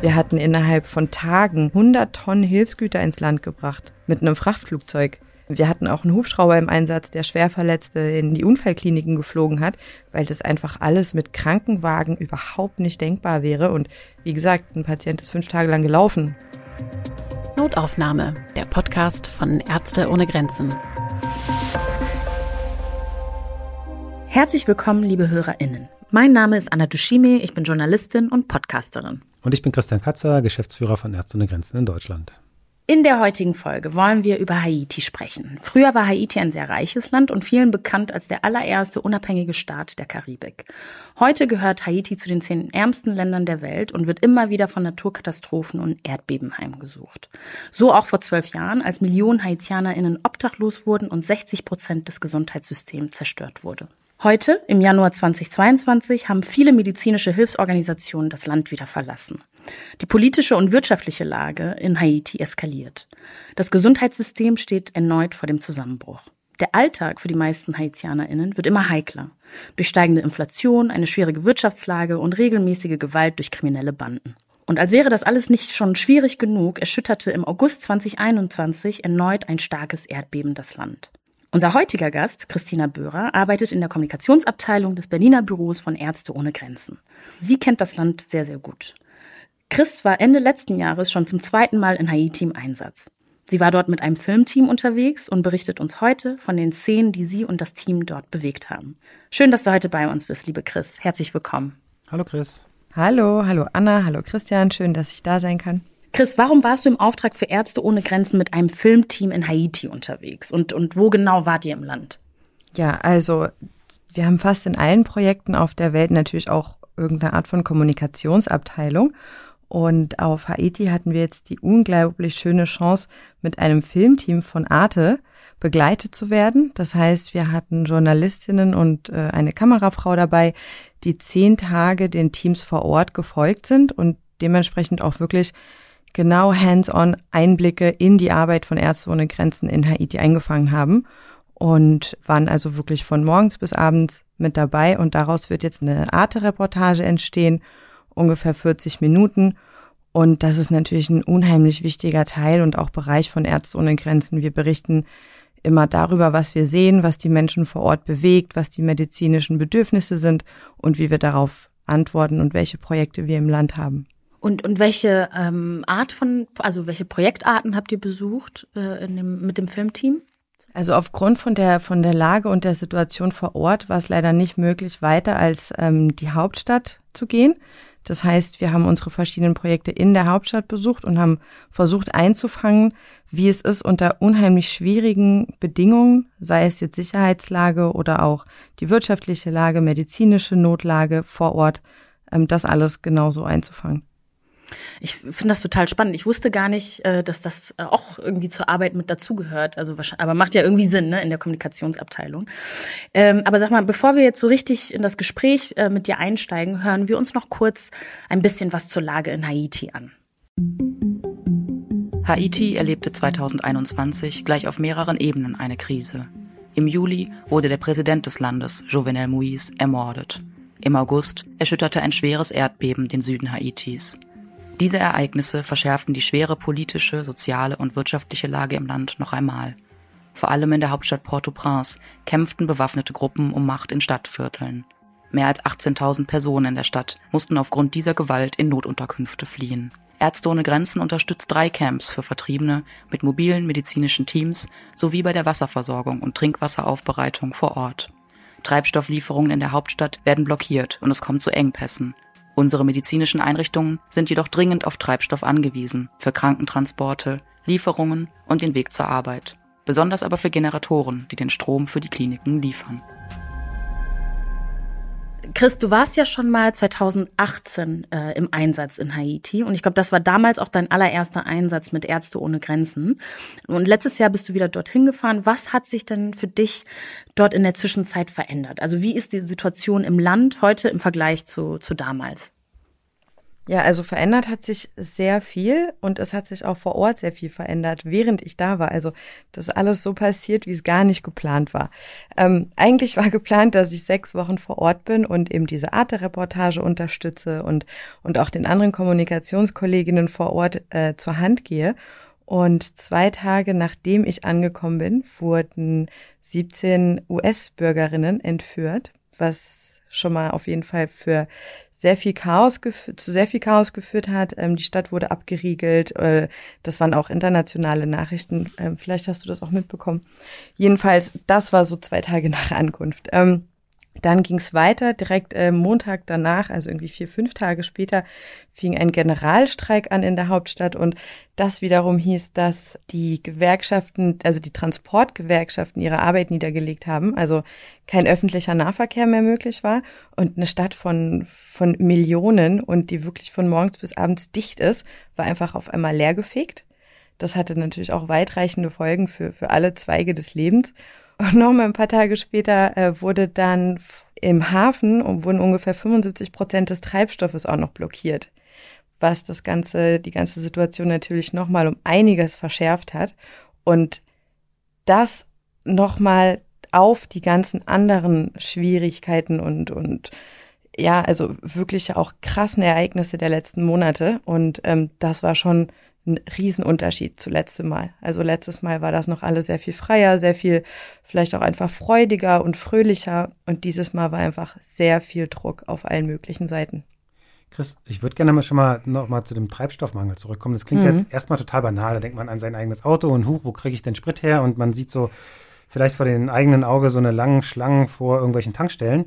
Wir hatten innerhalb von Tagen 100 Tonnen Hilfsgüter ins Land gebracht mit einem Frachtflugzeug. Wir hatten auch einen Hubschrauber im Einsatz, der Schwerverletzte in die Unfallkliniken geflogen hat, weil das einfach alles mit Krankenwagen überhaupt nicht denkbar wäre. Und wie gesagt, ein Patient ist fünf Tage lang gelaufen. Notaufnahme, der Podcast von Ärzte ohne Grenzen. Herzlich willkommen, liebe HörerInnen. Mein Name ist Anna Dushime, ich bin Journalistin und Podcasterin. Und ich bin Christian Katzer, Geschäftsführer von Ärzte ohne Grenzen in Deutschland. In der heutigen Folge wollen wir über Haiti sprechen. Früher war Haiti ein sehr reiches Land und vielen bekannt als der allererste unabhängige Staat der Karibik. Heute gehört Haiti zu den zehn ärmsten Ländern der Welt und wird immer wieder von Naturkatastrophen und Erdbeben heimgesucht. So auch vor zwölf Jahren, als Millionen HaitianerInnen obdachlos wurden und 60 Prozent des Gesundheitssystems zerstört wurde. Heute, im Januar 2022, haben viele medizinische Hilfsorganisationen das Land wieder verlassen. Die politische und wirtschaftliche Lage in Haiti eskaliert. Das Gesundheitssystem steht erneut vor dem Zusammenbruch. Der Alltag für die meisten HaitianerInnen wird immer heikler. Durch steigende Inflation, eine schwierige Wirtschaftslage und regelmäßige Gewalt durch kriminelle Banden. Und als wäre das alles nicht schon schwierig genug, erschütterte im August 2021 erneut ein starkes Erdbeben das Land. Unser heutiger Gast, Christina Böhrer, arbeitet in der Kommunikationsabteilung des Berliner Büros von Ärzte ohne Grenzen. Sie kennt das Land sehr, sehr gut. Chris war Ende letzten Jahres schon zum zweiten Mal in Haiti im Einsatz. Sie war dort mit einem Filmteam unterwegs und berichtet uns heute von den Szenen, die sie und das Team dort bewegt haben. Schön, dass du heute bei uns bist, liebe Chris. Herzlich willkommen. Hallo Chris. Hallo, hallo Anna, hallo Christian, schön, dass ich da sein kann. Chris, warum warst du im Auftrag für Ärzte ohne Grenzen mit einem Filmteam in Haiti unterwegs? Und, und wo genau wart ihr im Land? Ja, also wir haben fast in allen Projekten auf der Welt natürlich auch irgendeine Art von Kommunikationsabteilung. Und auf Haiti hatten wir jetzt die unglaublich schöne Chance, mit einem Filmteam von Arte begleitet zu werden. Das heißt, wir hatten Journalistinnen und äh, eine Kamerafrau dabei, die zehn Tage den Teams vor Ort gefolgt sind und dementsprechend auch wirklich genau hands-on Einblicke in die Arbeit von Ärzte ohne Grenzen in Haiti eingefangen haben und waren also wirklich von morgens bis abends mit dabei und daraus wird jetzt eine Arte-Reportage entstehen, ungefähr 40 Minuten und das ist natürlich ein unheimlich wichtiger Teil und auch Bereich von Ärzte ohne Grenzen. Wir berichten immer darüber, was wir sehen, was die Menschen vor Ort bewegt, was die medizinischen Bedürfnisse sind und wie wir darauf antworten und welche Projekte wir im Land haben. Und, und welche ähm, Art von, also welche Projektarten habt ihr besucht äh, in dem, mit dem Filmteam? Also aufgrund von der von der Lage und der Situation vor Ort war es leider nicht möglich, weiter als ähm, die Hauptstadt zu gehen. Das heißt, wir haben unsere verschiedenen Projekte in der Hauptstadt besucht und haben versucht einzufangen, wie es ist unter unheimlich schwierigen Bedingungen, sei es jetzt Sicherheitslage oder auch die wirtschaftliche Lage, medizinische Notlage vor Ort, ähm, das alles genauso einzufangen. Ich finde das total spannend. Ich wusste gar nicht, äh, dass das äh, auch irgendwie zur Arbeit mit dazugehört. Also, aber macht ja irgendwie Sinn, ne, in der Kommunikationsabteilung. Ähm, aber sag mal, bevor wir jetzt so richtig in das Gespräch äh, mit dir einsteigen, hören wir uns noch kurz ein bisschen was zur Lage in Haiti an. Haiti erlebte 2021 gleich auf mehreren Ebenen eine Krise. Im Juli wurde der Präsident des Landes, Jovenel Moïse, ermordet. Im August erschütterte ein schweres Erdbeben den Süden Haitis. Diese Ereignisse verschärften die schwere politische, soziale und wirtschaftliche Lage im Land noch einmal. Vor allem in der Hauptstadt Port-au-Prince kämpften bewaffnete Gruppen um Macht in Stadtvierteln. Mehr als 18.000 Personen in der Stadt mussten aufgrund dieser Gewalt in Notunterkünfte fliehen. Ärzte ohne Grenzen unterstützt drei Camps für Vertriebene mit mobilen medizinischen Teams sowie bei der Wasserversorgung und Trinkwasseraufbereitung vor Ort. Treibstofflieferungen in der Hauptstadt werden blockiert und es kommt zu Engpässen. Unsere medizinischen Einrichtungen sind jedoch dringend auf Treibstoff angewiesen, für Krankentransporte, Lieferungen und den Weg zur Arbeit. Besonders aber für Generatoren, die den Strom für die Kliniken liefern. Chris, du warst ja schon mal 2018 äh, im Einsatz in Haiti und ich glaube, das war damals auch dein allererster Einsatz mit Ärzte ohne Grenzen. Und letztes Jahr bist du wieder dorthin gefahren. Was hat sich denn für dich dort in der Zwischenzeit verändert? Also wie ist die Situation im Land heute im Vergleich zu, zu damals? Ja, also verändert hat sich sehr viel und es hat sich auch vor Ort sehr viel verändert, während ich da war. Also das ist alles so passiert, wie es gar nicht geplant war. Ähm, eigentlich war geplant, dass ich sechs Wochen vor Ort bin und eben diese Arte-Reportage unterstütze und, und auch den anderen Kommunikationskolleginnen vor Ort äh, zur Hand gehe. Und zwei Tage nachdem ich angekommen bin, wurden 17 US-Bürgerinnen entführt, was schon mal auf jeden Fall für sehr viel Chaos zu sehr viel Chaos geführt hat. Ähm, die Stadt wurde abgeriegelt. Äh, das waren auch internationale Nachrichten. Ähm, vielleicht hast du das auch mitbekommen. Jedenfalls, das war so zwei Tage nach Ankunft. Ähm, dann ging es weiter, direkt äh, Montag danach, also irgendwie vier, fünf Tage später, fing ein Generalstreik an in der Hauptstadt und das wiederum hieß, dass die Gewerkschaften, also die Transportgewerkschaften ihre Arbeit niedergelegt haben, also kein öffentlicher Nahverkehr mehr möglich war und eine Stadt von, von Millionen und die wirklich von morgens bis abends dicht ist, war einfach auf einmal leergefegt. Das hatte natürlich auch weitreichende Folgen für, für alle Zweige des Lebens. Und nochmal ein paar Tage später äh, wurde dann im Hafen und wurden ungefähr 75 Prozent des Treibstoffes auch noch blockiert, was das ganze, die ganze Situation natürlich nochmal um einiges verschärft hat. Und das nochmal auf die ganzen anderen Schwierigkeiten und, und ja, also wirklich auch krassen Ereignisse der letzten Monate. Und ähm, das war schon ein Riesenunterschied zu letztem Mal. Also letztes Mal war das noch alles sehr viel freier, sehr viel vielleicht auch einfach freudiger und fröhlicher und dieses Mal war einfach sehr viel Druck auf allen möglichen Seiten. Chris, ich würde gerne mal schon mal noch mal zu dem Treibstoffmangel zurückkommen. Das klingt mhm. jetzt erstmal total banal. Da denkt man an sein eigenes Auto und huch, wo kriege ich denn Sprit her? Und man sieht so vielleicht vor dem eigenen Auge so eine langen Schlangen vor irgendwelchen Tankstellen.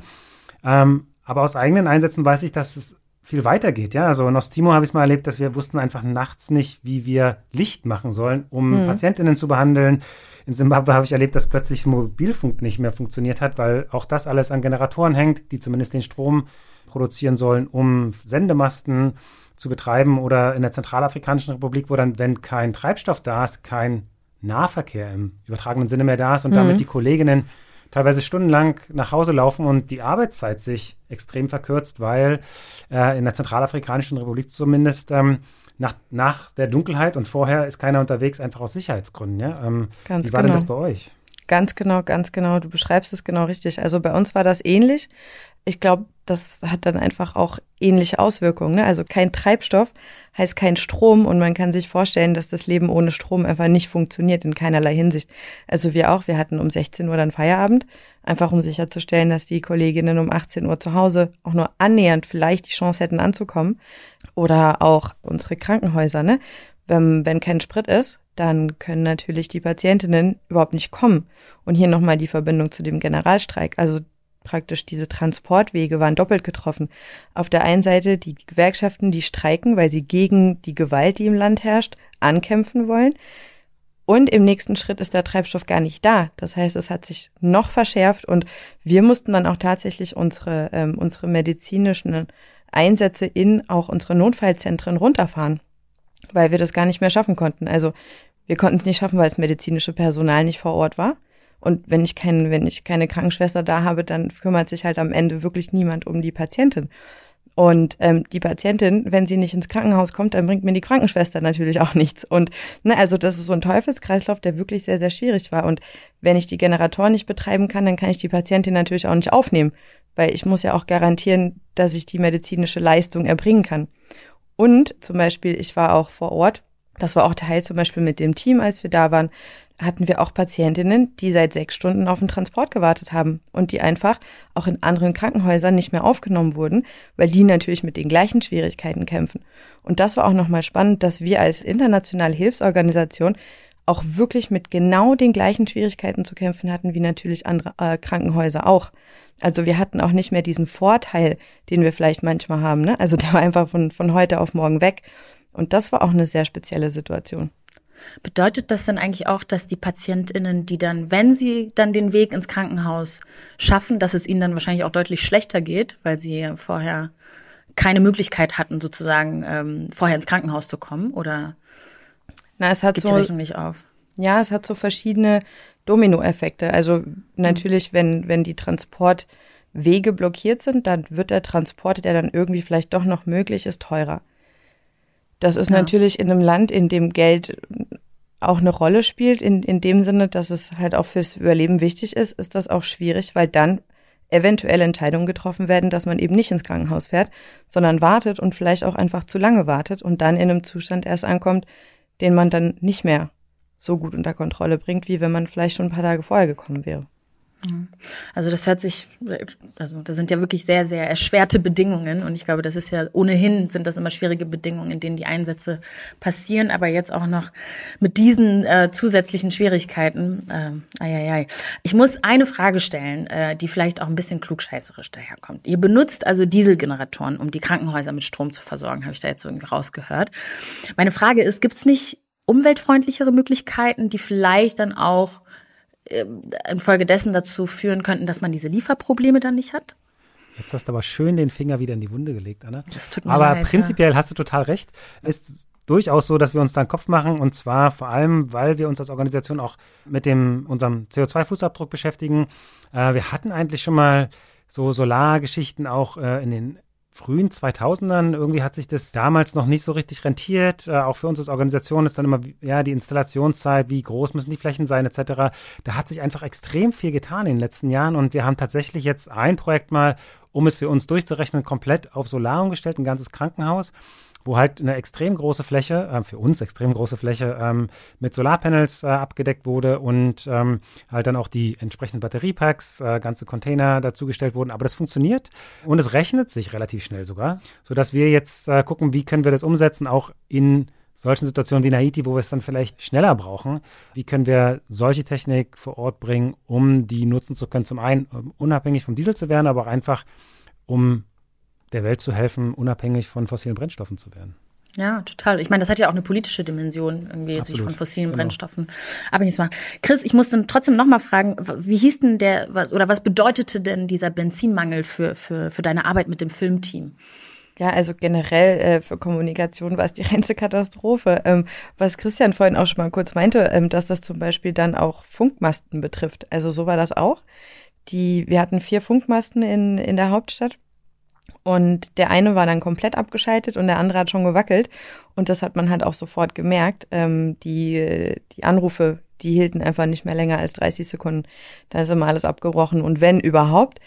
Ähm, aber aus eigenen Einsätzen weiß ich, dass es viel weiter geht. Ja, also in Ostimo habe ich mal erlebt, dass wir wussten einfach nachts nicht, wie wir Licht machen sollen, um mhm. Patientinnen zu behandeln. In Simbabwe habe ich erlebt, dass plötzlich Mobilfunk nicht mehr funktioniert hat, weil auch das alles an Generatoren hängt, die zumindest den Strom produzieren sollen, um Sendemasten zu betreiben. Oder in der Zentralafrikanischen Republik, wo dann, wenn kein Treibstoff da ist, kein Nahverkehr im übertragenen Sinne mehr da ist und mhm. damit die Kolleginnen teilweise stundenlang nach Hause laufen und die Arbeitszeit sich extrem verkürzt, weil äh, in der Zentralafrikanischen Republik zumindest ähm, nach, nach der Dunkelheit und vorher ist keiner unterwegs, einfach aus Sicherheitsgründen. Ja? Ähm, Ganz wie war genau. denn das bei euch? Ganz genau, ganz genau. Du beschreibst es genau richtig. Also bei uns war das ähnlich. Ich glaube, das hat dann einfach auch ähnliche Auswirkungen. Ne? Also kein Treibstoff heißt kein Strom und man kann sich vorstellen, dass das Leben ohne Strom einfach nicht funktioniert in keinerlei Hinsicht. Also wir auch, wir hatten um 16 Uhr dann Feierabend, einfach um sicherzustellen, dass die Kolleginnen um 18 Uhr zu Hause auch nur annähernd vielleicht die Chance hätten anzukommen. Oder auch unsere Krankenhäuser, ne? Wenn, wenn kein Sprit ist, dann können natürlich die Patientinnen überhaupt nicht kommen. Und hier nochmal die Verbindung zu dem Generalstreik. Also praktisch diese Transportwege waren doppelt getroffen. Auf der einen Seite die Gewerkschaften, die streiken, weil sie gegen die Gewalt, die im Land herrscht, ankämpfen wollen. Und im nächsten Schritt ist der Treibstoff gar nicht da. Das heißt, es hat sich noch verschärft und wir mussten dann auch tatsächlich unsere, ähm, unsere medizinischen Einsätze in auch unsere Notfallzentren runterfahren, weil wir das gar nicht mehr schaffen konnten. Also wir konnten es nicht schaffen, weil das medizinische Personal nicht vor Ort war. Und wenn ich kein, wenn ich keine Krankenschwester da habe, dann kümmert sich halt am Ende wirklich niemand um die Patientin. Und ähm, die Patientin, wenn sie nicht ins Krankenhaus kommt, dann bringt mir die Krankenschwester natürlich auch nichts. Und ne, also das ist so ein Teufelskreislauf, der wirklich sehr, sehr schwierig war. Und wenn ich die Generatoren nicht betreiben kann, dann kann ich die Patientin natürlich auch nicht aufnehmen, weil ich muss ja auch garantieren, dass ich die medizinische Leistung erbringen kann. Und zum Beispiel, ich war auch vor Ort, das war auch Teil zum Beispiel mit dem Team, als wir da waren, hatten wir auch Patientinnen, die seit sechs Stunden auf den Transport gewartet haben und die einfach auch in anderen Krankenhäusern nicht mehr aufgenommen wurden, weil die natürlich mit den gleichen Schwierigkeiten kämpfen. Und das war auch nochmal spannend, dass wir als internationale Hilfsorganisation auch wirklich mit genau den gleichen Schwierigkeiten zu kämpfen hatten, wie natürlich andere äh, Krankenhäuser auch. Also wir hatten auch nicht mehr diesen Vorteil, den wir vielleicht manchmal haben. Ne? Also der war einfach von, von heute auf morgen weg. Und das war auch eine sehr spezielle Situation. Bedeutet das denn eigentlich auch, dass die PatientInnen, die dann, wenn sie dann den Weg ins Krankenhaus schaffen, dass es ihnen dann wahrscheinlich auch deutlich schlechter geht, weil sie vorher keine Möglichkeit hatten, sozusagen ähm, vorher ins Krankenhaus zu kommen? Oder Na, es hat so, die Rechnung nicht auf? Ja, es hat so verschiedene Dominoeffekte. Also natürlich, wenn, wenn die Transport Wege blockiert sind, dann wird der Transport, der dann irgendwie vielleicht doch noch möglich ist, teurer. Das ist ja. natürlich in einem Land, in dem Geld auch eine Rolle spielt, in, in dem Sinne, dass es halt auch fürs Überleben wichtig ist, ist das auch schwierig, weil dann eventuell Entscheidungen getroffen werden, dass man eben nicht ins Krankenhaus fährt, sondern wartet und vielleicht auch einfach zu lange wartet und dann in einem Zustand erst ankommt, den man dann nicht mehr so gut unter Kontrolle bringt, wie wenn man vielleicht schon ein paar Tage vorher gekommen wäre. Also das hört sich, also das sind ja wirklich sehr, sehr erschwerte Bedingungen und ich glaube, das ist ja ohnehin sind das immer schwierige Bedingungen, in denen die Einsätze passieren, aber jetzt auch noch mit diesen äh, zusätzlichen Schwierigkeiten. Äh, ai, ai. Ich muss eine Frage stellen, äh, die vielleicht auch ein bisschen klugscheißerisch daherkommt. Ihr benutzt also Dieselgeneratoren, um die Krankenhäuser mit Strom zu versorgen, habe ich da jetzt irgendwie rausgehört. Meine Frage ist, gibt es nicht umweltfreundlichere Möglichkeiten, die vielleicht dann auch ähm, infolgedessen dazu führen könnten, dass man diese Lieferprobleme dann nicht hat. Jetzt hast du aber schön den Finger wieder in die Wunde gelegt, Anna. Das tut mir aber leid, prinzipiell ja. hast du total recht. Ist durchaus so, dass wir uns da einen Kopf machen und zwar vor allem, weil wir uns als Organisation auch mit dem unserem CO2-Fußabdruck beschäftigen. Äh, wir hatten eigentlich schon mal so Solargeschichten auch äh, in den frühen 2000ern. Irgendwie hat sich das damals noch nicht so richtig rentiert. Äh, auch für uns als Organisation ist dann immer, ja, die Installationszeit, wie groß müssen die Flächen sein, etc. Da hat sich einfach extrem viel getan in den letzten Jahren und wir haben tatsächlich jetzt ein Projekt mal, um es für uns durchzurechnen, komplett auf Solar umgestellt, ein ganzes Krankenhaus wo halt eine extrem große Fläche, äh, für uns extrem große Fläche, ähm, mit Solarpanels äh, abgedeckt wurde und ähm, halt dann auch die entsprechenden Batteriepacks, äh, ganze Container dazugestellt wurden. Aber das funktioniert und es rechnet sich relativ schnell sogar, sodass wir jetzt äh, gucken, wie können wir das umsetzen, auch in solchen Situationen wie in Haiti, wo wir es dann vielleicht schneller brauchen, wie können wir solche Technik vor Ort bringen, um die nutzen zu können, zum einen um unabhängig vom Diesel zu werden, aber auch einfach, um der Welt zu helfen, unabhängig von fossilen Brennstoffen zu werden. Ja, total. Ich meine, das hat ja auch eine politische Dimension, irgendwie Absolut. sich von fossilen genau. Brennstoffen abhängig zu machen. Chris, ich muss dann trotzdem nochmal fragen, wie hieß denn der, was, oder was bedeutete denn dieser Benzinmangel für, für, für deine Arbeit mit dem Filmteam? Ja, also generell äh, für Kommunikation war es die reinste Katastrophe. Ähm, was Christian vorhin auch schon mal kurz meinte, ähm, dass das zum Beispiel dann auch Funkmasten betrifft. Also so war das auch. Die, wir hatten vier Funkmasten in, in der Hauptstadt und der eine war dann komplett abgeschaltet und der andere hat schon gewackelt. Und das hat man halt auch sofort gemerkt. Ähm, die, die Anrufe, die hielten einfach nicht mehr länger als 30 Sekunden. Da ist immer alles abgebrochen. Und wenn überhaupt,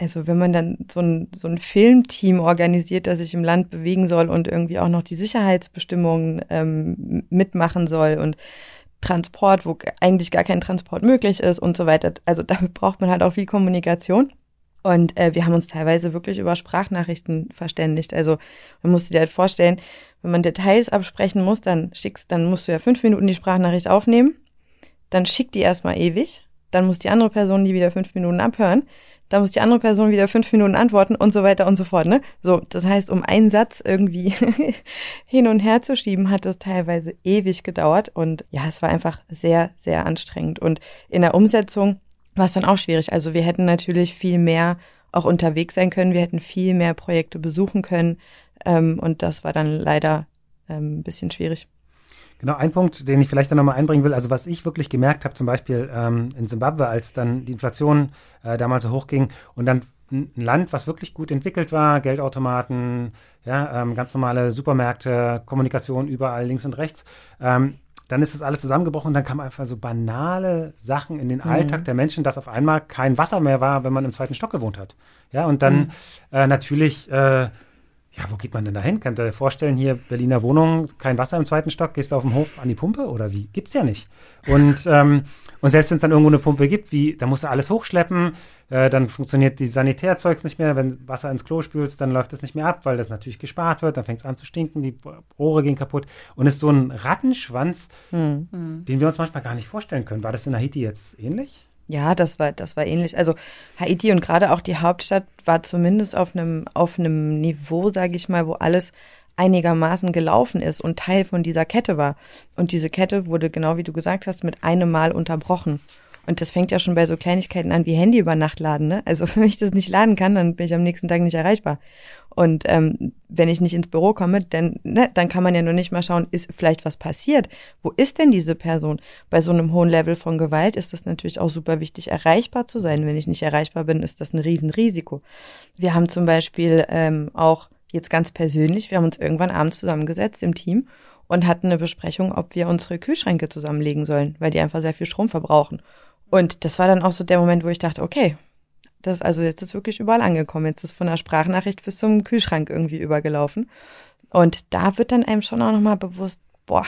also wenn man dann so ein, so ein Filmteam organisiert, das sich im Land bewegen soll und irgendwie auch noch die Sicherheitsbestimmungen ähm, mitmachen soll und Transport, wo eigentlich gar kein Transport möglich ist und so weiter. Also damit braucht man halt auch viel Kommunikation. Und äh, wir haben uns teilweise wirklich über Sprachnachrichten verständigt. Also man muss dir halt vorstellen, wenn man Details absprechen muss, dann schickst, dann musst du ja fünf Minuten die Sprachnachricht aufnehmen, dann schickt die erstmal ewig, dann muss die andere Person die wieder fünf Minuten abhören, dann muss die andere Person wieder fünf Minuten antworten und so weiter und so fort. Ne? So, das heißt, um einen Satz irgendwie hin und her zu schieben, hat es teilweise ewig gedauert und ja, es war einfach sehr, sehr anstrengend. Und in der Umsetzung war es dann auch schwierig. Also wir hätten natürlich viel mehr auch unterwegs sein können, wir hätten viel mehr Projekte besuchen können ähm, und das war dann leider ähm, ein bisschen schwierig. Genau, ein Punkt, den ich vielleicht dann nochmal einbringen will, also was ich wirklich gemerkt habe, zum Beispiel ähm, in Simbabwe, als dann die Inflation äh, damals so hoch ging und dann ein Land, was wirklich gut entwickelt war, Geldautomaten, ja, ähm, ganz normale Supermärkte, Kommunikation überall links und rechts, ähm, dann ist das alles zusammengebrochen und dann kamen einfach so banale Sachen in den mhm. Alltag der Menschen, dass auf einmal kein Wasser mehr war, wenn man im zweiten Stock gewohnt hat. Ja, und dann mhm. äh, natürlich, äh, ja, wo geht man denn da hin? Könnt ihr euch vorstellen, hier Berliner Wohnung, kein Wasser im zweiten Stock, gehst du auf dem Hof an die Pumpe oder wie? Gibt's ja nicht. Und ähm, und selbst wenn es dann irgendwo eine Pumpe gibt, wie, da musst du alles hochschleppen, äh, dann funktioniert die Sanitärzeugs nicht mehr. Wenn Wasser ins Klo spülst, dann läuft das nicht mehr ab, weil das natürlich gespart wird. Dann fängt es an zu stinken, die Rohre gehen kaputt. Und es ist so ein Rattenschwanz, hm. den wir uns manchmal gar nicht vorstellen können. War das in Haiti jetzt ähnlich? Ja, das war, das war ähnlich. Also Haiti und gerade auch die Hauptstadt war zumindest auf einem, auf einem Niveau, sage ich mal, wo alles einigermaßen gelaufen ist und Teil von dieser Kette war. Und diese Kette wurde, genau wie du gesagt hast, mit einem Mal unterbrochen. Und das fängt ja schon bei so Kleinigkeiten an wie Handy über Nacht laden. Ne? Also wenn ich das nicht laden kann, dann bin ich am nächsten Tag nicht erreichbar. Und ähm, wenn ich nicht ins Büro komme, dann, ne, dann kann man ja nur nicht mal schauen, ist vielleicht was passiert? Wo ist denn diese Person? Bei so einem hohen Level von Gewalt ist das natürlich auch super wichtig, erreichbar zu sein. Wenn ich nicht erreichbar bin, ist das ein Riesenrisiko. Wir haben zum Beispiel ähm, auch jetzt ganz persönlich, wir haben uns irgendwann abends zusammengesetzt im Team und hatten eine Besprechung, ob wir unsere Kühlschränke zusammenlegen sollen, weil die einfach sehr viel Strom verbrauchen. Und das war dann auch so der Moment, wo ich dachte, okay, das also jetzt ist wirklich überall angekommen. Jetzt ist von der Sprachnachricht bis zum Kühlschrank irgendwie übergelaufen. Und da wird dann einem schon auch nochmal bewusst, boah,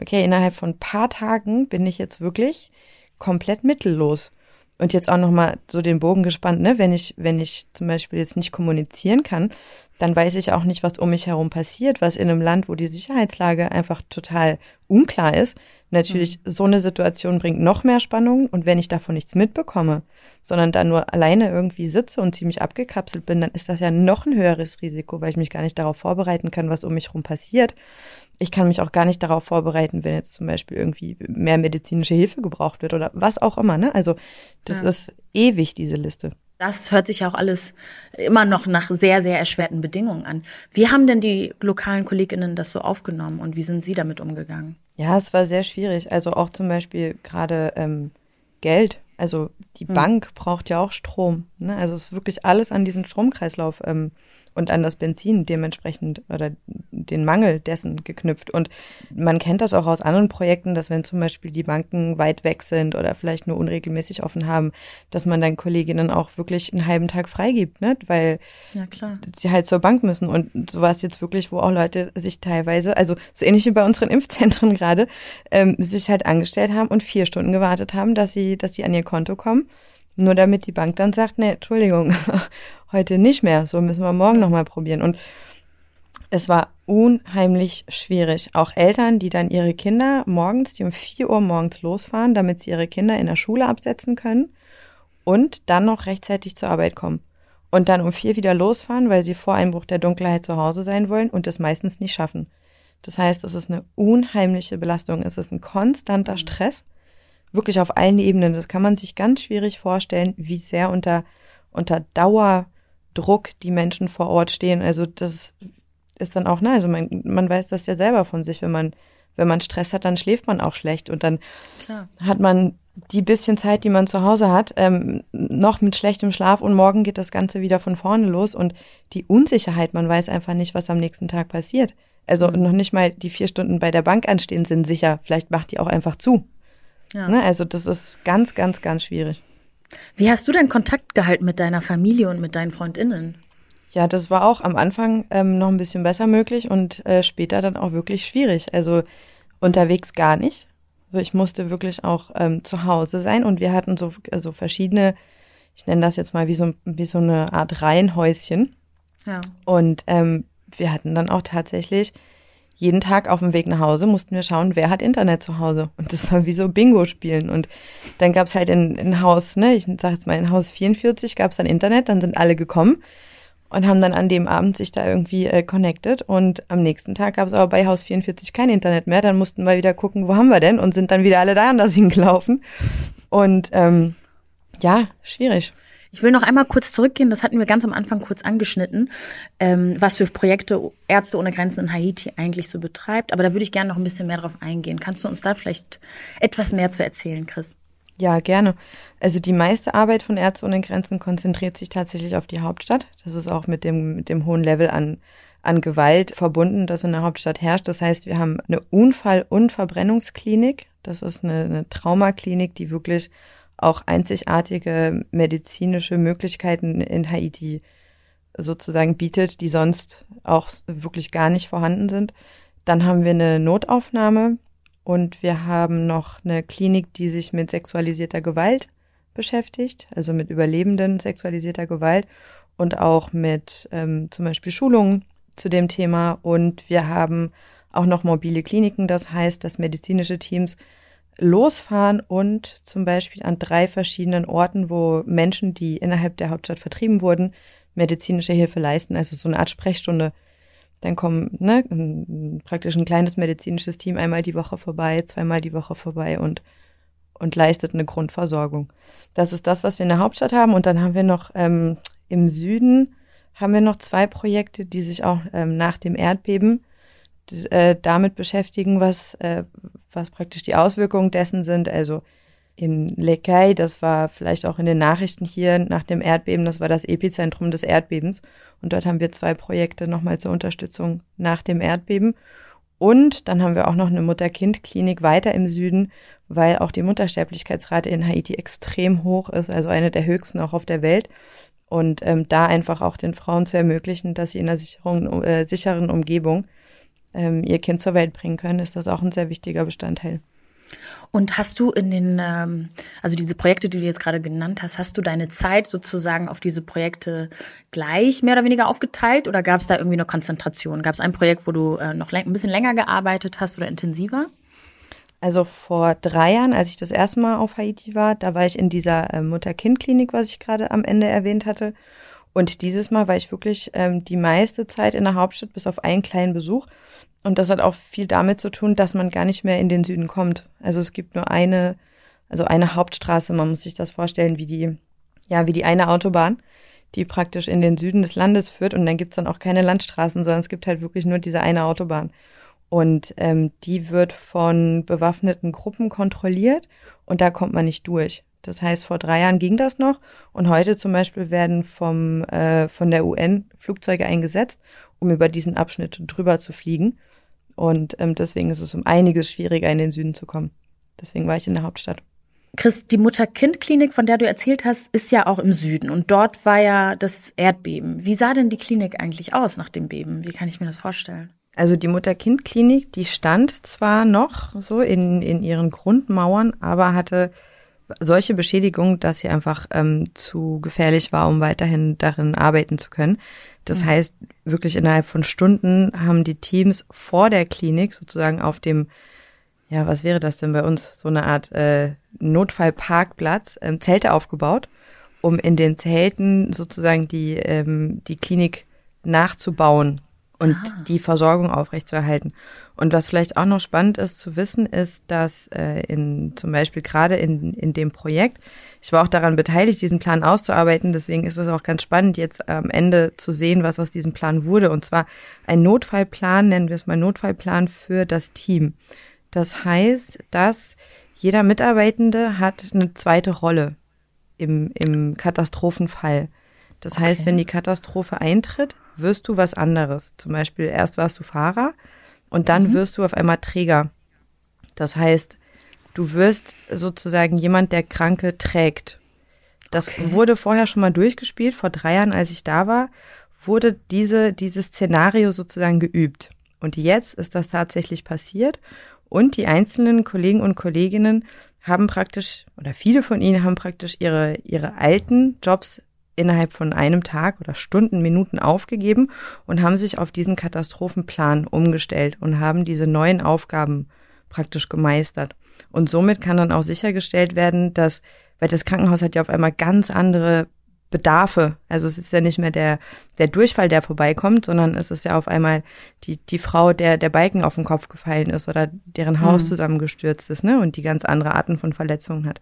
okay, innerhalb von ein paar Tagen bin ich jetzt wirklich komplett mittellos. Und jetzt auch nochmal so den Bogen gespannt, ne? Wenn ich, wenn ich zum Beispiel jetzt nicht kommunizieren kann, dann weiß ich auch nicht, was um mich herum passiert, was in einem Land, wo die Sicherheitslage einfach total unklar ist. Natürlich, mhm. so eine Situation bringt noch mehr Spannung und wenn ich davon nichts mitbekomme, sondern dann nur alleine irgendwie sitze und ziemlich abgekapselt bin, dann ist das ja noch ein höheres Risiko, weil ich mich gar nicht darauf vorbereiten kann, was um mich herum passiert. Ich kann mich auch gar nicht darauf vorbereiten, wenn jetzt zum Beispiel irgendwie mehr medizinische Hilfe gebraucht wird oder was auch immer. Ne? Also das ja. ist ewig, diese Liste. Das hört sich auch alles immer noch nach sehr, sehr erschwerten Bedingungen an. Wie haben denn die lokalen Kolleginnen das so aufgenommen und wie sind Sie damit umgegangen? Ja, es war sehr schwierig. Also auch zum Beispiel gerade ähm, Geld. Also die hm. Bank braucht ja auch Strom. Ne? Also es ist wirklich alles an diesen Stromkreislauf ähm, und an das Benzin dementsprechend oder den Mangel dessen geknüpft. Und man kennt das auch aus anderen Projekten, dass wenn zum Beispiel die Banken weit weg sind oder vielleicht nur unregelmäßig offen haben, dass man dann Kolleginnen auch wirklich einen halben Tag freigibt, ne? weil ja, klar. sie halt zur Bank müssen. Und so war es jetzt wirklich, wo auch Leute sich teilweise, also so ähnlich wie bei unseren Impfzentren gerade, ähm, sich halt angestellt haben und vier Stunden gewartet haben, dass sie, dass sie an ihr Konto kommen. Nur damit die Bank dann sagt, nee, Entschuldigung, heute nicht mehr, so müssen wir morgen nochmal probieren. Und es war unheimlich schwierig. Auch Eltern, die dann ihre Kinder morgens, die um vier Uhr morgens losfahren, damit sie ihre Kinder in der Schule absetzen können und dann noch rechtzeitig zur Arbeit kommen. Und dann um vier wieder losfahren, weil sie vor Einbruch der Dunkelheit zu Hause sein wollen und es meistens nicht schaffen. Das heißt, es ist eine unheimliche Belastung. Es ist ein konstanter Stress. Wirklich auf allen Ebenen. Das kann man sich ganz schwierig vorstellen, wie sehr unter, unter Dauer Druck die Menschen vor Ort stehen. Also das ist dann auch, ne, also man, man weiß das ja selber von sich, wenn man, wenn man Stress hat, dann schläft man auch schlecht und dann Klar. hat man die bisschen Zeit, die man zu Hause hat, ähm, noch mit schlechtem Schlaf und morgen geht das Ganze wieder von vorne los und die Unsicherheit, man weiß einfach nicht, was am nächsten Tag passiert. Also mhm. noch nicht mal die vier Stunden bei der Bank anstehen sind sicher. Vielleicht macht die auch einfach zu. Ja. Ne? Also das ist ganz, ganz, ganz schwierig. Wie hast du denn Kontakt gehalten mit deiner Familie und mit deinen Freundinnen? Ja, das war auch am Anfang ähm, noch ein bisschen besser möglich und äh, später dann auch wirklich schwierig. Also unterwegs gar nicht. Also ich musste wirklich auch ähm, zu Hause sein und wir hatten so also verschiedene, ich nenne das jetzt mal wie so, wie so eine Art Reihenhäuschen. Ja. Und ähm, wir hatten dann auch tatsächlich jeden Tag auf dem Weg nach Hause mussten wir schauen, wer hat Internet zu Hause. Und das war wie so Bingo spielen. Und dann gab es halt in, in Haus, ne, ich sag jetzt mal in Haus 44 gab es dann Internet, dann sind alle gekommen und haben dann an dem Abend sich da irgendwie äh, connected. Und am nächsten Tag gab es aber bei Haus 44 kein Internet mehr. Dann mussten wir wieder gucken, wo haben wir denn? Und sind dann wieder alle da anders hingelaufen. Und ähm, ja, schwierig. Ich will noch einmal kurz zurückgehen, das hatten wir ganz am Anfang kurz angeschnitten, ähm, was für Projekte Ärzte ohne Grenzen in Haiti eigentlich so betreibt. Aber da würde ich gerne noch ein bisschen mehr drauf eingehen. Kannst du uns da vielleicht etwas mehr zu erzählen, Chris? Ja, gerne. Also die meiste Arbeit von Ärzte ohne Grenzen konzentriert sich tatsächlich auf die Hauptstadt. Das ist auch mit dem, mit dem hohen Level an, an Gewalt verbunden, das in der Hauptstadt herrscht. Das heißt, wir haben eine Unfall- und Verbrennungsklinik. Das ist eine, eine Traumaklinik, die wirklich auch einzigartige medizinische Möglichkeiten in Haiti sozusagen bietet, die sonst auch wirklich gar nicht vorhanden sind. Dann haben wir eine Notaufnahme und wir haben noch eine Klinik, die sich mit sexualisierter Gewalt beschäftigt, also mit Überlebenden sexualisierter Gewalt und auch mit ähm, zum Beispiel Schulungen zu dem Thema. Und wir haben auch noch mobile Kliniken, das heißt, dass medizinische Teams losfahren und zum Beispiel an drei verschiedenen Orten, wo Menschen, die innerhalb der Hauptstadt vertrieben wurden, medizinische Hilfe leisten, also so eine Art Sprechstunde. Dann kommen ne, praktisch ein kleines medizinisches Team einmal die Woche vorbei, zweimal die Woche vorbei und und leistet eine Grundversorgung. Das ist das, was wir in der Hauptstadt haben. Und dann haben wir noch ähm, im Süden haben wir noch zwei Projekte, die sich auch ähm, nach dem Erdbeben äh, damit beschäftigen, was, äh, was praktisch die Auswirkungen dessen sind. Also in Lekei, das war vielleicht auch in den Nachrichten hier nach dem Erdbeben, das war das Epizentrum des Erdbebens. Und dort haben wir zwei Projekte nochmal zur Unterstützung nach dem Erdbeben. Und dann haben wir auch noch eine Mutter-Kind-Klinik weiter im Süden, weil auch die Muttersterblichkeitsrate in Haiti extrem hoch ist, also eine der höchsten auch auf der Welt. Und ähm, da einfach auch den Frauen zu ermöglichen, dass sie in einer äh, sicheren Umgebung ähm, ihr Kind zur Welt bringen können, ist das auch ein sehr wichtiger Bestandteil. Und hast du in den, ähm, also diese Projekte, die du jetzt gerade genannt hast, hast du deine Zeit sozusagen auf diese Projekte gleich mehr oder weniger aufgeteilt oder gab es da irgendwie eine Konzentration? Gab es ein Projekt, wo du äh, noch ein bisschen länger gearbeitet hast oder intensiver? Also vor drei Jahren, als ich das erste Mal auf Haiti war, da war ich in dieser äh, Mutter-Kind-Klinik, was ich gerade am Ende erwähnt hatte. Und dieses Mal war ich wirklich ähm, die meiste Zeit in der Hauptstadt, bis auf einen kleinen Besuch. Und das hat auch viel damit zu tun, dass man gar nicht mehr in den Süden kommt. Also es gibt nur eine, also eine Hauptstraße, man muss sich das vorstellen, wie die, ja, wie die eine Autobahn, die praktisch in den Süden des Landes führt. Und dann gibt's dann auch keine Landstraßen, sondern es gibt halt wirklich nur diese eine Autobahn. Und ähm, die wird von bewaffneten Gruppen kontrolliert und da kommt man nicht durch. Das heißt, vor drei Jahren ging das noch und heute zum Beispiel werden vom, äh, von der UN Flugzeuge eingesetzt, um über diesen Abschnitt drüber zu fliegen. Und ähm, deswegen ist es um einiges schwieriger, in den Süden zu kommen. Deswegen war ich in der Hauptstadt. Chris, die Mutter-Kind-Klinik, von der du erzählt hast, ist ja auch im Süden und dort war ja das Erdbeben. Wie sah denn die Klinik eigentlich aus nach dem Beben? Wie kann ich mir das vorstellen? Also die Mutter-Kind-Klinik, die stand zwar noch so in, in ihren Grundmauern, aber hatte solche Beschädigungen, dass sie einfach ähm, zu gefährlich war, um weiterhin darin arbeiten zu können. Das mhm. heißt, wirklich innerhalb von Stunden haben die Teams vor der Klinik sozusagen auf dem, ja, was wäre das denn bei uns, so eine Art äh, Notfallparkplatz, ähm, Zelte aufgebaut, um in den Zelten sozusagen die, ähm, die Klinik nachzubauen und ah. die Versorgung aufrechtzuerhalten. Und was vielleicht auch noch spannend ist zu wissen, ist, dass äh, in zum Beispiel gerade in, in dem Projekt, ich war auch daran beteiligt, diesen Plan auszuarbeiten, deswegen ist es auch ganz spannend, jetzt am Ende zu sehen, was aus diesem Plan wurde. Und zwar ein Notfallplan, nennen wir es mal Notfallplan für das Team. Das heißt, dass jeder Mitarbeitende hat eine zweite Rolle im, im Katastrophenfall. Das okay. heißt, wenn die Katastrophe eintritt, wirst du was anderes. Zum Beispiel erst warst du Fahrer und dann mhm. wirst du auf einmal Träger. Das heißt, du wirst sozusagen jemand, der Kranke trägt. Das okay. wurde vorher schon mal durchgespielt. Vor drei Jahren, als ich da war, wurde diese, dieses Szenario sozusagen geübt. Und jetzt ist das tatsächlich passiert. Und die einzelnen Kollegen und Kolleginnen haben praktisch, oder viele von ihnen haben praktisch ihre, ihre alten Jobs innerhalb von einem Tag oder Stunden, Minuten aufgegeben und haben sich auf diesen Katastrophenplan umgestellt und haben diese neuen Aufgaben praktisch gemeistert. Und somit kann dann auch sichergestellt werden, dass, weil das Krankenhaus hat ja auf einmal ganz andere Bedarfe. Also es ist ja nicht mehr der, der Durchfall, der vorbeikommt, sondern es ist ja auf einmal die, die Frau, der der Balken auf den Kopf gefallen ist oder deren Haus mhm. zusammengestürzt ist, ne, und die ganz andere Arten von Verletzungen hat.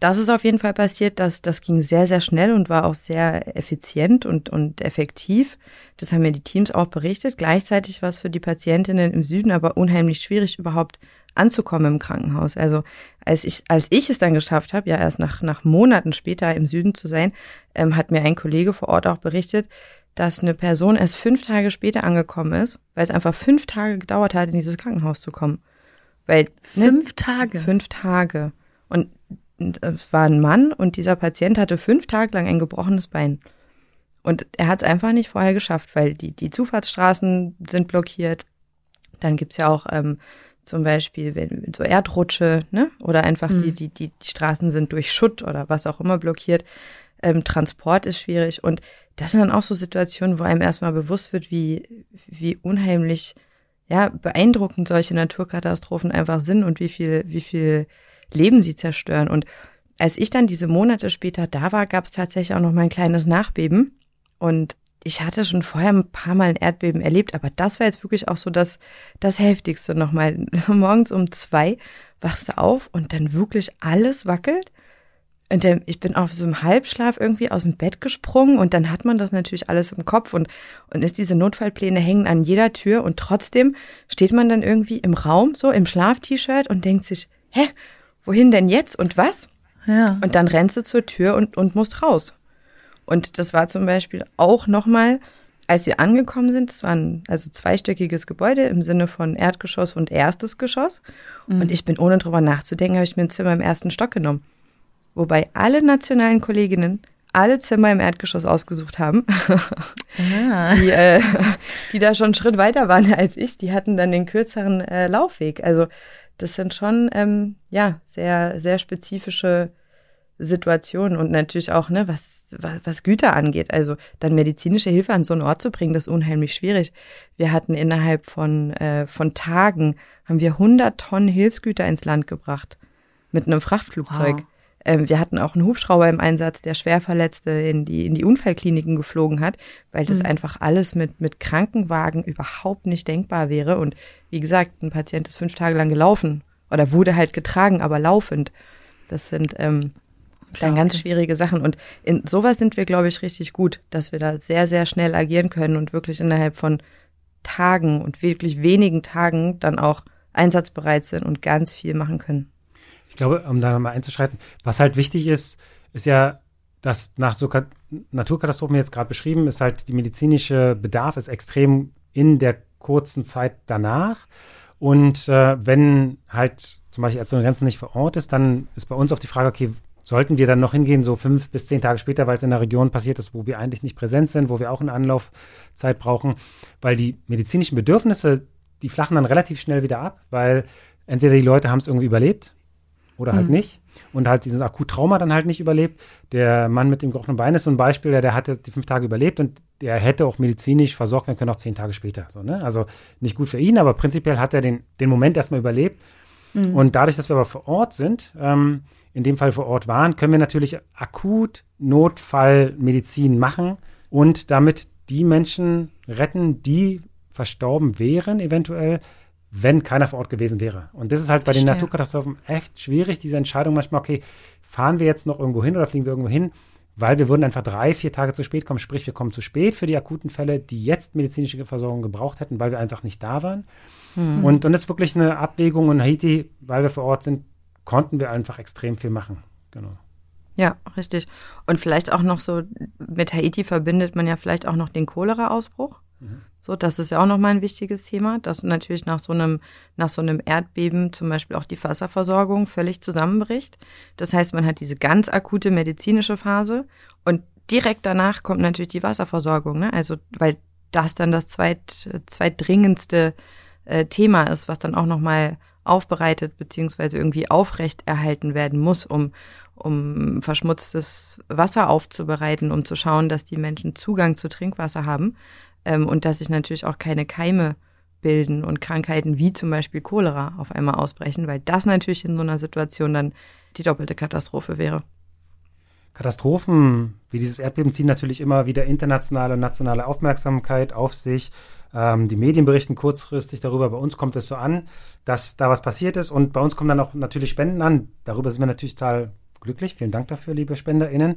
Das ist auf jeden Fall passiert. Das, das ging sehr, sehr schnell und war auch sehr effizient und, und effektiv. Das haben mir die Teams auch berichtet. Gleichzeitig war es für die Patientinnen im Süden aber unheimlich schwierig, überhaupt anzukommen im Krankenhaus. Also als ich, als ich es dann geschafft habe, ja erst nach, nach Monaten später im Süden zu sein, ähm, hat mir ein Kollege vor Ort auch berichtet, dass eine Person erst fünf Tage später angekommen ist, weil es einfach fünf Tage gedauert hat, in dieses Krankenhaus zu kommen. Weil ne, fünf ne, Tage. Fünf Tage. Und war ein Mann und dieser Patient hatte fünf Tage lang ein gebrochenes Bein. Und er hat es einfach nicht vorher geschafft, weil die, die Zufahrtsstraßen sind blockiert. Dann gibt's ja auch ähm, zum Beispiel wenn, so Erdrutsche, ne? Oder einfach mhm. die, die, die, die Straßen sind durch Schutt oder was auch immer blockiert. Ähm, Transport ist schwierig. Und das sind dann auch so Situationen, wo einem erstmal bewusst wird, wie, wie unheimlich ja, beeindruckend solche Naturkatastrophen einfach sind und wie viel, wie viel Leben sie zerstören. Und als ich dann diese Monate später da war, gab es tatsächlich auch noch mal ein kleines Nachbeben. Und ich hatte schon vorher ein paar Mal ein Erdbeben erlebt, aber das war jetzt wirklich auch so das, das heftigste nochmal. Morgens um zwei wachst du auf und dann wirklich alles wackelt. Und dann, ich bin auf so einem Halbschlaf irgendwie aus dem Bett gesprungen und dann hat man das natürlich alles im Kopf und, und ist diese Notfallpläne hängen an jeder Tür und trotzdem steht man dann irgendwie im Raum, so im Schlaf-T-Shirt und denkt sich, hä, wohin denn jetzt und was? Ja. Und dann rennst du zur Tür und, und musst raus. Und das war zum Beispiel auch nochmal, als wir angekommen sind, es war ein also zweistöckiges Gebäude im Sinne von Erdgeschoss und erstes Geschoss. Mhm. Und ich bin ohne drüber nachzudenken, habe ich mir ein Zimmer im ersten Stock genommen. Wobei alle nationalen Kolleginnen alle Zimmer im Erdgeschoss ausgesucht haben, ah. die, äh, die da schon einen Schritt weiter waren als ich. Die hatten dann den kürzeren äh, Laufweg. Also das sind schon ähm, ja sehr sehr spezifische Situationen und natürlich auch ne was, was was Güter angeht. Also dann medizinische Hilfe an so einen Ort zu bringen, das ist unheimlich schwierig. Wir hatten innerhalb von äh, von Tagen haben wir 100 Tonnen Hilfsgüter ins Land gebracht mit einem Frachtflugzeug. Wow. Ähm, wir hatten auch einen Hubschrauber im Einsatz, der Schwerverletzte in die, in die Unfallkliniken geflogen hat, weil das mhm. einfach alles mit, mit Krankenwagen überhaupt nicht denkbar wäre. Und wie gesagt, ein Patient ist fünf Tage lang gelaufen oder wurde halt getragen, aber laufend. Das sind ähm, dann ganz schwierige Sachen. Und in sowas sind wir, glaube ich, richtig gut, dass wir da sehr, sehr schnell agieren können und wirklich innerhalb von Tagen und wirklich wenigen Tagen dann auch einsatzbereit sind und ganz viel machen können ich glaube, um da nochmal einzuschreiten, was halt wichtig ist, ist ja, dass nach so Naturkatastrophen jetzt gerade beschrieben, ist halt die medizinische Bedarf ist extrem in der kurzen Zeit danach. Und äh, wenn halt zum Beispiel als so eine Grenze nicht vor Ort ist, dann ist bei uns auf die Frage, okay, sollten wir dann noch hingehen, so fünf bis zehn Tage später, weil es in der Region passiert ist, wo wir eigentlich nicht präsent sind, wo wir auch eine Anlaufzeit brauchen, weil die medizinischen Bedürfnisse, die flachen dann relativ schnell wieder ab, weil entweder die Leute haben es irgendwie überlebt oder halt mhm. nicht. Und halt dieses Akut-Trauma dann halt nicht überlebt. Der Mann mit dem gebrochenen Bein ist so ein Beispiel, der, der hatte die fünf Tage überlebt und der hätte auch medizinisch versorgt werden können, auch zehn Tage später. So, ne? Also nicht gut für ihn, aber prinzipiell hat er den, den Moment erstmal überlebt. Mhm. Und dadurch, dass wir aber vor Ort sind, ähm, in dem Fall vor Ort waren, können wir natürlich akut Notfallmedizin machen und damit die Menschen retten, die verstorben wären, eventuell, wenn keiner vor Ort gewesen wäre. Und das ist halt bei den Naturkatastrophen echt schwierig, diese Entscheidung manchmal, okay, fahren wir jetzt noch irgendwo hin oder fliegen wir irgendwo hin, weil wir würden einfach drei, vier Tage zu spät kommen, sprich, wir kommen zu spät für die akuten Fälle, die jetzt medizinische Versorgung gebraucht hätten, weil wir einfach nicht da waren. Mhm. Und, und das ist wirklich eine Abwägung in Haiti, weil wir vor Ort sind, konnten wir einfach extrem viel machen. Genau. Ja, richtig. Und vielleicht auch noch so, mit Haiti verbindet man ja vielleicht auch noch den Cholera-Ausbruch. So, das ist ja auch nochmal ein wichtiges Thema, dass natürlich nach so einem, nach so einem Erdbeben zum Beispiel auch die Wasserversorgung völlig zusammenbricht. Das heißt, man hat diese ganz akute medizinische Phase und direkt danach kommt natürlich die Wasserversorgung, ne? Also, weil das dann das zweit, zweitdringendste äh, Thema ist, was dann auch nochmal aufbereitet beziehungsweise irgendwie aufrecht erhalten werden muss, um, um verschmutztes Wasser aufzubereiten, um zu schauen, dass die Menschen Zugang zu Trinkwasser haben ähm, und dass sich natürlich auch keine Keime bilden und Krankheiten wie zum Beispiel Cholera auf einmal ausbrechen, weil das natürlich in so einer Situation dann die doppelte Katastrophe wäre. Katastrophen wie dieses Erdbeben ziehen natürlich immer wieder internationale und nationale Aufmerksamkeit auf sich. Ähm, die Medien berichten kurzfristig darüber. Bei uns kommt es so an, dass da was passiert ist. Und bei uns kommen dann auch natürlich Spenden an. Darüber sind wir natürlich total glücklich. Vielen Dank dafür, liebe SpenderInnen.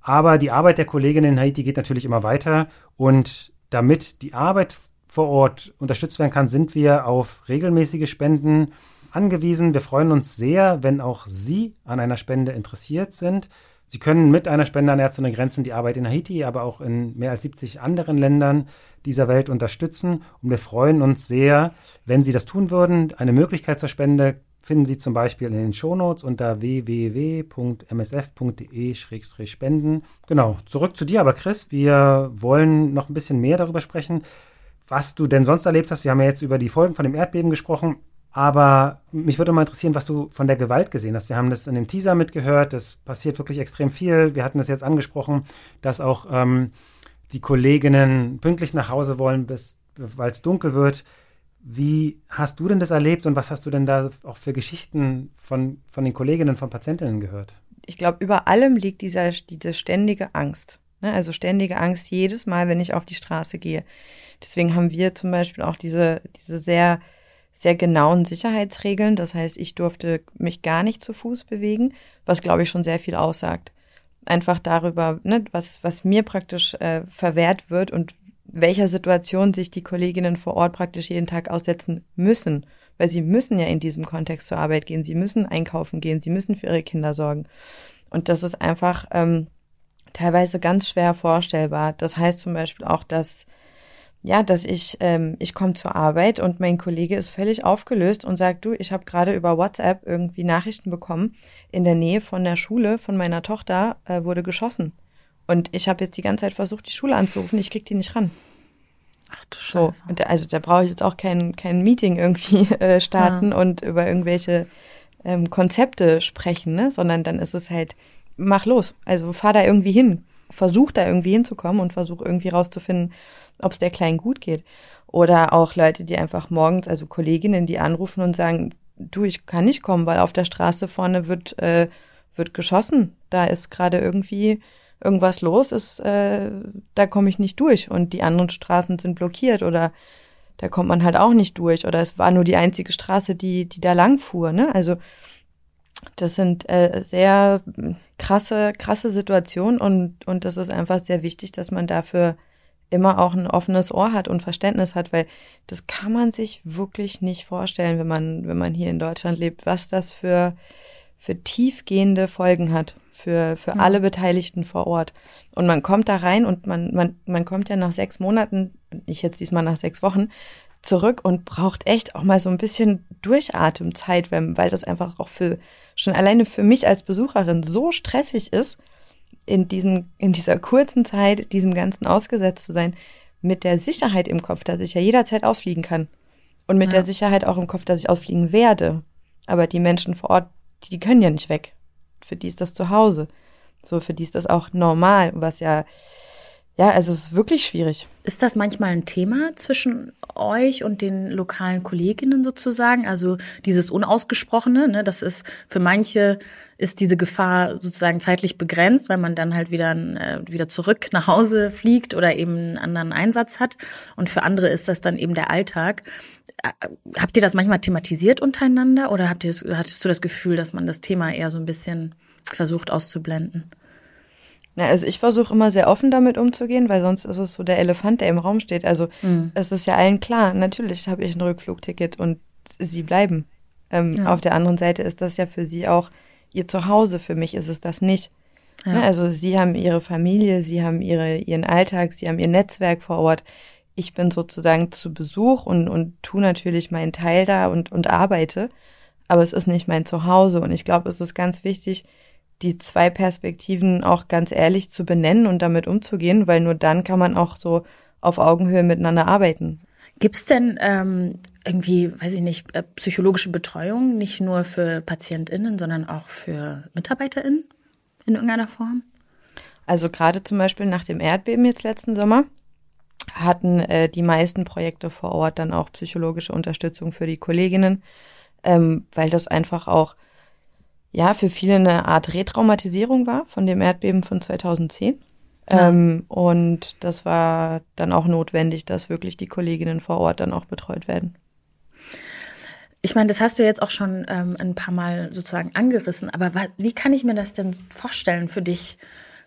Aber die Arbeit der Kolleginnen in Haiti geht natürlich immer weiter. Und damit die Arbeit vor Ort unterstützt werden kann, sind wir auf regelmäßige Spenden angewiesen. Wir freuen uns sehr, wenn auch Sie an einer Spende interessiert sind. Sie können mit einer Spende an Ärzte ohne Grenzen die Arbeit in Haiti, aber auch in mehr als 70 anderen Ländern dieser Welt unterstützen. Und wir freuen uns sehr, wenn Sie das tun würden. Eine Möglichkeit zur Spende finden Sie zum Beispiel in den Shownotes unter www.msf.de-spenden. Genau, zurück zu dir aber, Chris. Wir wollen noch ein bisschen mehr darüber sprechen, was du denn sonst erlebt hast. Wir haben ja jetzt über die Folgen von dem Erdbeben gesprochen, aber mich würde mal interessieren, was du von der Gewalt gesehen hast. Wir haben das in dem Teaser mitgehört, es passiert wirklich extrem viel. Wir hatten das jetzt angesprochen, dass auch ähm, die Kolleginnen pünktlich nach Hause wollen, weil es dunkel wird. Wie hast du denn das erlebt und was hast du denn da auch für Geschichten von, von den Kolleginnen, von Patientinnen gehört? Ich glaube, über allem liegt dieser, diese ständige Angst. Ne? Also ständige Angst jedes Mal, wenn ich auf die Straße gehe. Deswegen haben wir zum Beispiel auch diese, diese sehr, sehr genauen Sicherheitsregeln. Das heißt, ich durfte mich gar nicht zu Fuß bewegen, was glaube ich schon sehr viel aussagt. Einfach darüber, ne, was, was mir praktisch äh, verwehrt wird und welcher Situation sich die Kolleginnen vor Ort praktisch jeden Tag aussetzen müssen. Weil sie müssen ja in diesem Kontext zur Arbeit gehen, sie müssen einkaufen gehen, sie müssen für ihre Kinder sorgen. Und das ist einfach ähm, teilweise ganz schwer vorstellbar. Das heißt zum Beispiel auch, dass ja, dass ich, ähm, ich komme zur Arbeit und mein Kollege ist völlig aufgelöst und sagt, du, ich habe gerade über WhatsApp irgendwie Nachrichten bekommen, in der Nähe von der Schule von meiner Tochter äh, wurde geschossen. Und ich habe jetzt die ganze Zeit versucht, die Schule anzurufen, ich krieg die nicht ran. Ach du Scheiße. So, und also da brauche ich jetzt auch kein, kein Meeting irgendwie äh, starten ja. und über irgendwelche ähm, Konzepte sprechen, ne? sondern dann ist es halt, mach los. Also fahr da irgendwie hin. Versuch da irgendwie hinzukommen und versuch irgendwie rauszufinden, ob es der Kleinen gut geht. Oder auch Leute, die einfach morgens, also Kolleginnen, die anrufen und sagen, du, ich kann nicht kommen, weil auf der Straße vorne wird, äh, wird geschossen. Da ist gerade irgendwie irgendwas los, ist, äh, da komme ich nicht durch und die anderen Straßen sind blockiert oder da kommt man halt auch nicht durch oder es war nur die einzige Straße, die, die da lang fuhr. Ne? Also das sind äh, sehr krasse, krasse Situationen und, und das ist einfach sehr wichtig, dass man dafür immer auch ein offenes Ohr hat und Verständnis hat, weil das kann man sich wirklich nicht vorstellen, wenn man, wenn man hier in Deutschland lebt, was das für, für tiefgehende Folgen hat für, für ja. alle Beteiligten vor Ort. Und man kommt da rein und man, man, man kommt ja nach sechs Monaten, ich jetzt diesmal nach sechs Wochen, zurück und braucht echt auch mal so ein bisschen Durchatemzeit, weil, weil das einfach auch für, schon alleine für mich als Besucherin so stressig ist, in, diesen, in dieser kurzen Zeit diesem Ganzen ausgesetzt zu sein, mit der Sicherheit im Kopf, dass ich ja jederzeit ausfliegen kann. Und mit ja. der Sicherheit auch im Kopf, dass ich ausfliegen werde. Aber die Menschen vor Ort, die, die können ja nicht weg. Für die ist das zu Hause. So, für die ist das auch normal, was ja ja, also es ist wirklich schwierig. Ist das manchmal ein Thema zwischen euch und den lokalen Kolleginnen sozusagen? Also dieses Unausgesprochene, ne, das ist für manche ist diese Gefahr sozusagen zeitlich begrenzt, weil man dann halt wieder, äh, wieder zurück nach Hause fliegt oder eben einen anderen Einsatz hat. Und für andere ist das dann eben der Alltag. Äh, habt ihr das manchmal thematisiert untereinander oder habt ihr, hattest du das Gefühl, dass man das Thema eher so ein bisschen versucht auszublenden? Na, also ich versuche immer sehr offen damit umzugehen, weil sonst ist es so der Elefant, der im Raum steht. Also mhm. es ist ja allen klar, natürlich habe ich ein Rückflugticket und sie bleiben. Ähm, ja. Auf der anderen Seite ist das ja für sie auch ihr Zuhause. Für mich ist es das nicht. Ja. Ne, also sie haben ihre Familie, sie haben ihre, ihren Alltag, sie haben ihr Netzwerk vor Ort. Ich bin sozusagen zu Besuch und, und tu natürlich meinen Teil da und, und arbeite. Aber es ist nicht mein Zuhause. Und ich glaube, es ist ganz wichtig, die zwei Perspektiven auch ganz ehrlich zu benennen und damit umzugehen, weil nur dann kann man auch so auf Augenhöhe miteinander arbeiten. Gibt es denn ähm, irgendwie, weiß ich nicht, äh, psychologische Betreuung, nicht nur für PatientInnen, sondern auch für MitarbeiterInnen in irgendeiner Form? Also gerade zum Beispiel nach dem Erdbeben jetzt letzten Sommer hatten äh, die meisten Projekte vor Ort dann auch psychologische Unterstützung für die Kolleginnen, ähm, weil das einfach auch ja für viele eine Art Retraumatisierung war von dem Erdbeben von 2010. Ja. Ähm, und das war dann auch notwendig, dass wirklich die Kolleginnen vor Ort dann auch betreut werden. Ich meine, das hast du jetzt auch schon ähm, ein paar Mal sozusagen angerissen, aber wie kann ich mir das denn vorstellen für dich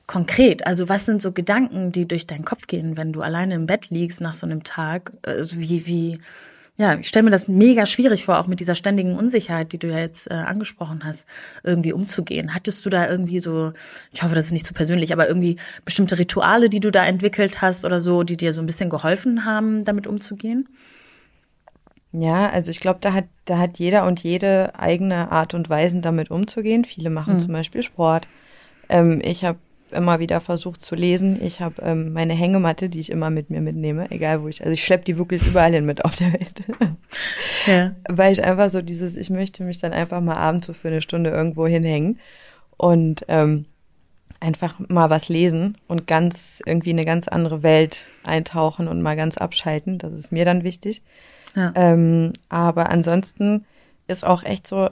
konkret? Also was sind so Gedanken, die durch deinen Kopf gehen, wenn du alleine im Bett liegst nach so einem Tag? Also wie, wie, ja, ich stelle mir das mega schwierig vor, auch mit dieser ständigen Unsicherheit, die du ja jetzt äh, angesprochen hast, irgendwie umzugehen. Hattest du da irgendwie so, ich hoffe, das ist nicht zu persönlich, aber irgendwie bestimmte Rituale, die du da entwickelt hast oder so, die dir so ein bisschen geholfen haben, damit umzugehen? Ja, also ich glaube, da hat, da hat jeder und jede eigene Art und Weise, damit umzugehen. Viele machen mhm. zum Beispiel Sport. Ähm, ich habe immer wieder versucht zu lesen. Ich habe ähm, meine Hängematte, die ich immer mit mir mitnehme, egal wo ich, also ich schleppe die wirklich überall hin mit auf der Welt. ja. Weil ich einfach so dieses, ich möchte mich dann einfach mal abends so für eine Stunde irgendwo hinhängen und ähm, einfach mal was lesen und ganz irgendwie eine ganz andere Welt eintauchen und mal ganz abschalten. Das ist mir dann wichtig. Ja. Ähm, aber ansonsten ist auch echt so,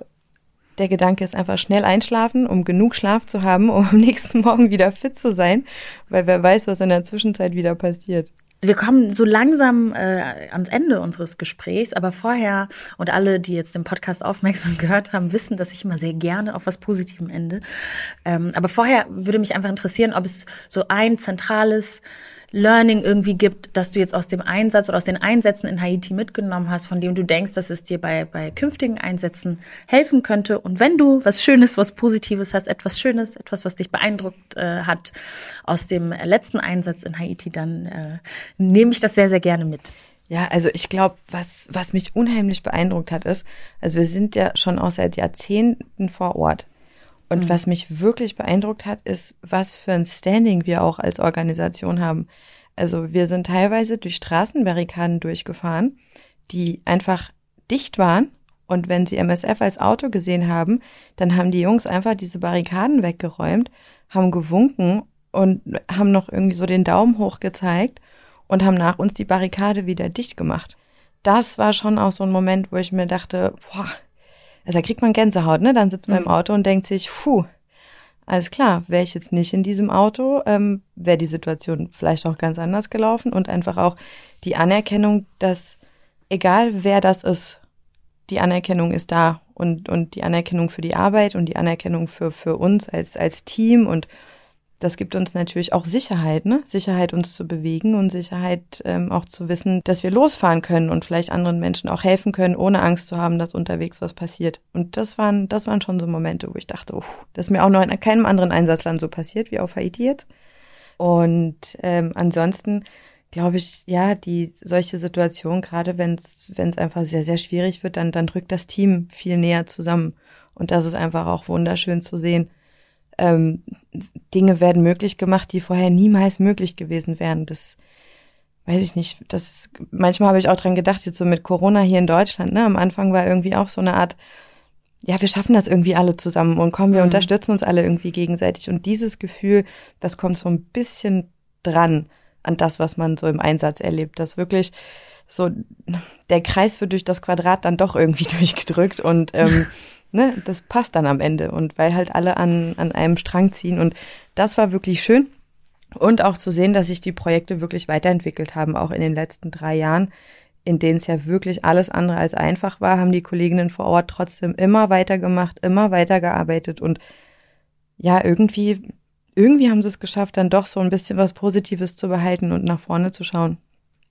der Gedanke ist einfach schnell einschlafen, um genug Schlaf zu haben, um am nächsten Morgen wieder fit zu sein, weil wer weiß, was in der Zwischenzeit wieder passiert. Wir kommen so langsam äh, ans Ende unseres Gesprächs, aber vorher und alle, die jetzt den Podcast aufmerksam gehört haben, wissen, dass ich immer sehr gerne auf was Positivem ende. Ähm, aber vorher würde mich einfach interessieren, ob es so ein zentrales Learning irgendwie gibt, dass du jetzt aus dem Einsatz oder aus den Einsätzen in Haiti mitgenommen hast, von dem du denkst, dass es dir bei, bei künftigen Einsätzen helfen könnte. Und wenn du was Schönes, was Positives hast, etwas Schönes, etwas, was dich beeindruckt äh, hat aus dem letzten Einsatz in Haiti, dann äh, nehme ich das sehr, sehr gerne mit. Ja, also ich glaube, was, was mich unheimlich beeindruckt hat, ist, also wir sind ja schon auch seit Jahrzehnten vor Ort. Und mhm. was mich wirklich beeindruckt hat, ist, was für ein Standing wir auch als Organisation haben. Also wir sind teilweise durch Straßenbarrikaden durchgefahren, die einfach dicht waren. Und wenn sie MSF als Auto gesehen haben, dann haben die Jungs einfach diese Barrikaden weggeräumt, haben gewunken und haben noch irgendwie so den Daumen hoch gezeigt und haben nach uns die Barrikade wieder dicht gemacht. Das war schon auch so ein Moment, wo ich mir dachte, boah, also da kriegt man Gänsehaut, ne? Dann sitzt man im mhm. Auto und denkt sich, puh, alles klar, wäre ich jetzt nicht in diesem Auto, ähm, wäre die Situation vielleicht auch ganz anders gelaufen und einfach auch die Anerkennung, dass egal wer das ist, die Anerkennung ist da und, und die Anerkennung für die Arbeit und die Anerkennung für, für uns als, als Team und das gibt uns natürlich auch Sicherheit, ne? Sicherheit, uns zu bewegen und Sicherheit ähm, auch zu wissen, dass wir losfahren können und vielleicht anderen Menschen auch helfen können, ohne Angst zu haben, dass unterwegs was passiert. Und das waren, das waren schon so Momente, wo ich dachte, oh, das ist mir auch noch in keinem anderen Einsatzland so passiert wie auf Haiti jetzt. Und ähm, ansonsten glaube ich, ja, die solche Situation, gerade wenn es einfach sehr sehr schwierig wird, dann dann drückt das Team viel näher zusammen und das ist einfach auch wunderschön zu sehen ähm, Dinge werden möglich gemacht, die vorher niemals möglich gewesen wären. Das weiß ich nicht. Das manchmal habe ich auch dran gedacht, jetzt so mit Corona hier in Deutschland. Ne, am Anfang war irgendwie auch so eine Art, ja, wir schaffen das irgendwie alle zusammen und kommen, wir mhm. unterstützen uns alle irgendwie gegenseitig. Und dieses Gefühl, das kommt so ein bisschen dran an das, was man so im Einsatz erlebt. Das wirklich so der Kreis wird durch das Quadrat dann doch irgendwie durchgedrückt und ähm, ne, das passt dann am Ende und weil halt alle an, an einem Strang ziehen und das war wirklich schön. Und auch zu sehen, dass sich die Projekte wirklich weiterentwickelt haben, auch in den letzten drei Jahren, in denen es ja wirklich alles andere als einfach war, haben die Kolleginnen vor Ort trotzdem immer weitergemacht, immer weitergearbeitet und ja, irgendwie, irgendwie haben sie es geschafft, dann doch so ein bisschen was Positives zu behalten und nach vorne zu schauen.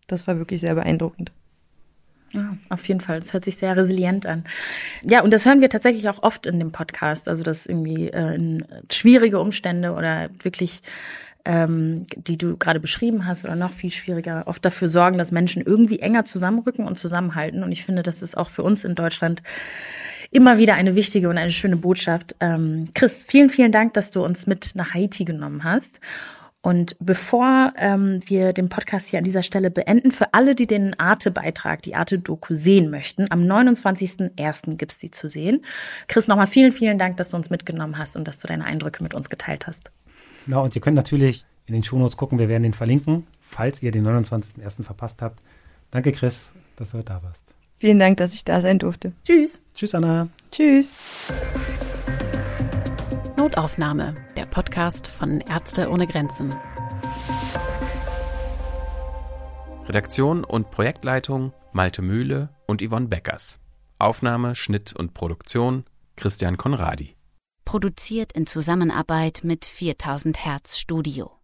Das war wirklich sehr beeindruckend. Ja, auf jeden Fall. Das hört sich sehr resilient an. Ja, und das hören wir tatsächlich auch oft in dem Podcast. Also, dass irgendwie äh, in schwierige Umstände oder wirklich, ähm, die du gerade beschrieben hast, oder noch viel schwieriger, oft dafür sorgen, dass Menschen irgendwie enger zusammenrücken und zusammenhalten. Und ich finde, das ist auch für uns in Deutschland immer wieder eine wichtige und eine schöne Botschaft. Ähm, Chris, vielen, vielen Dank, dass du uns mit nach Haiti genommen hast. Und bevor ähm, wir den Podcast hier an dieser Stelle beenden, für alle, die den Arte-Beitrag, die Arte-Doku sehen möchten, am 29.01. gibt's die zu sehen. Chris, nochmal vielen, vielen Dank, dass du uns mitgenommen hast und dass du deine Eindrücke mit uns geteilt hast. Genau, und ihr könnt natürlich in den Shownotes gucken, wir werden den verlinken, falls ihr den 29.01. verpasst habt. Danke, Chris, dass du da warst. Vielen Dank, dass ich da sein durfte. Tschüss. Tschüss, Anna. Tschüss. Notaufnahme, der Podcast von Ärzte ohne Grenzen. Redaktion und Projektleitung Malte Mühle und Yvonne Beckers. Aufnahme, Schnitt und Produktion Christian Konradi. Produziert in Zusammenarbeit mit 4000 Hertz Studio.